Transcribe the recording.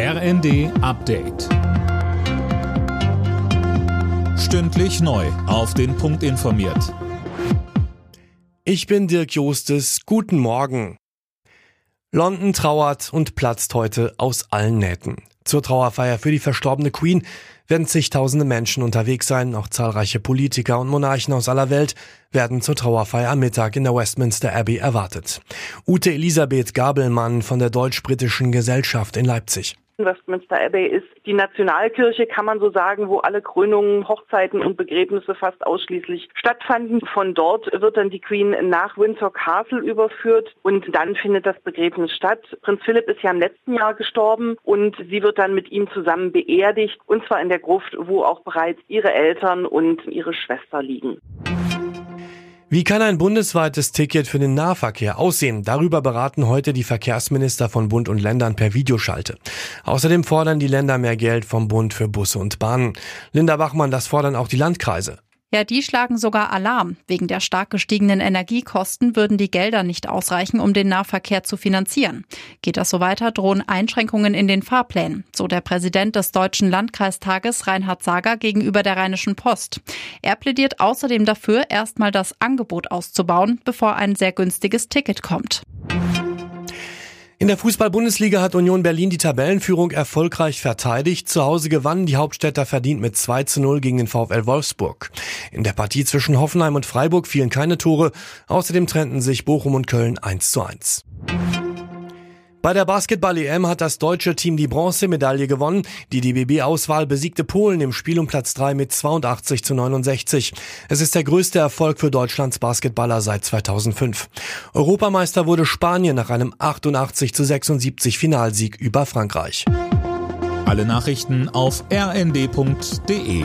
RND Update. Stündlich neu. Auf den Punkt informiert. Ich bin Dirk Jostes. Guten Morgen. London trauert und platzt heute aus allen Nähten. Zur Trauerfeier für die verstorbene Queen werden zigtausende Menschen unterwegs sein. Auch zahlreiche Politiker und Monarchen aus aller Welt werden zur Trauerfeier am Mittag in der Westminster Abbey erwartet. Ute Elisabeth Gabelmann von der Deutsch-Britischen Gesellschaft in Leipzig. Westminster Abbey ist die Nationalkirche, kann man so sagen, wo alle Krönungen, Hochzeiten und Begräbnisse fast ausschließlich stattfanden. Von dort wird dann die Queen nach Windsor Castle überführt und dann findet das Begräbnis statt. Prinz Philipp ist ja im letzten Jahr gestorben und sie wird dann mit ihm zusammen beerdigt und zwar in der Gruft, wo auch bereits ihre Eltern und ihre Schwester liegen. Wie kann ein bundesweites Ticket für den Nahverkehr aussehen? Darüber beraten heute die Verkehrsminister von Bund und Ländern per Videoschalte. Außerdem fordern die Länder mehr Geld vom Bund für Busse und Bahnen. Linda Bachmann, das fordern auch die Landkreise. Ja, die schlagen sogar Alarm. Wegen der stark gestiegenen Energiekosten würden die Gelder nicht ausreichen, um den Nahverkehr zu finanzieren. Geht das so weiter, drohen Einschränkungen in den Fahrplänen, so der Präsident des Deutschen Landkreistages Reinhard Sager gegenüber der Rheinischen Post. Er plädiert außerdem dafür, erstmal das Angebot auszubauen, bevor ein sehr günstiges Ticket kommt. In der Fußball-Bundesliga hat Union Berlin die Tabellenführung erfolgreich verteidigt. Zu Hause gewannen die Hauptstädter verdient mit 2 zu 0 gegen den VfL Wolfsburg. In der Partie zwischen Hoffenheim und Freiburg fielen keine Tore. Außerdem trennten sich Bochum und Köln 1 zu 1. Bei der Basketball-EM hat das deutsche Team die Bronzemedaille gewonnen. Die DBB-Auswahl besiegte Polen im Spiel um Platz 3 mit 82 zu 69. Es ist der größte Erfolg für Deutschlands Basketballer seit 2005. Europameister wurde Spanien nach einem 88 zu 76 Finalsieg über Frankreich. Alle Nachrichten auf rnd.de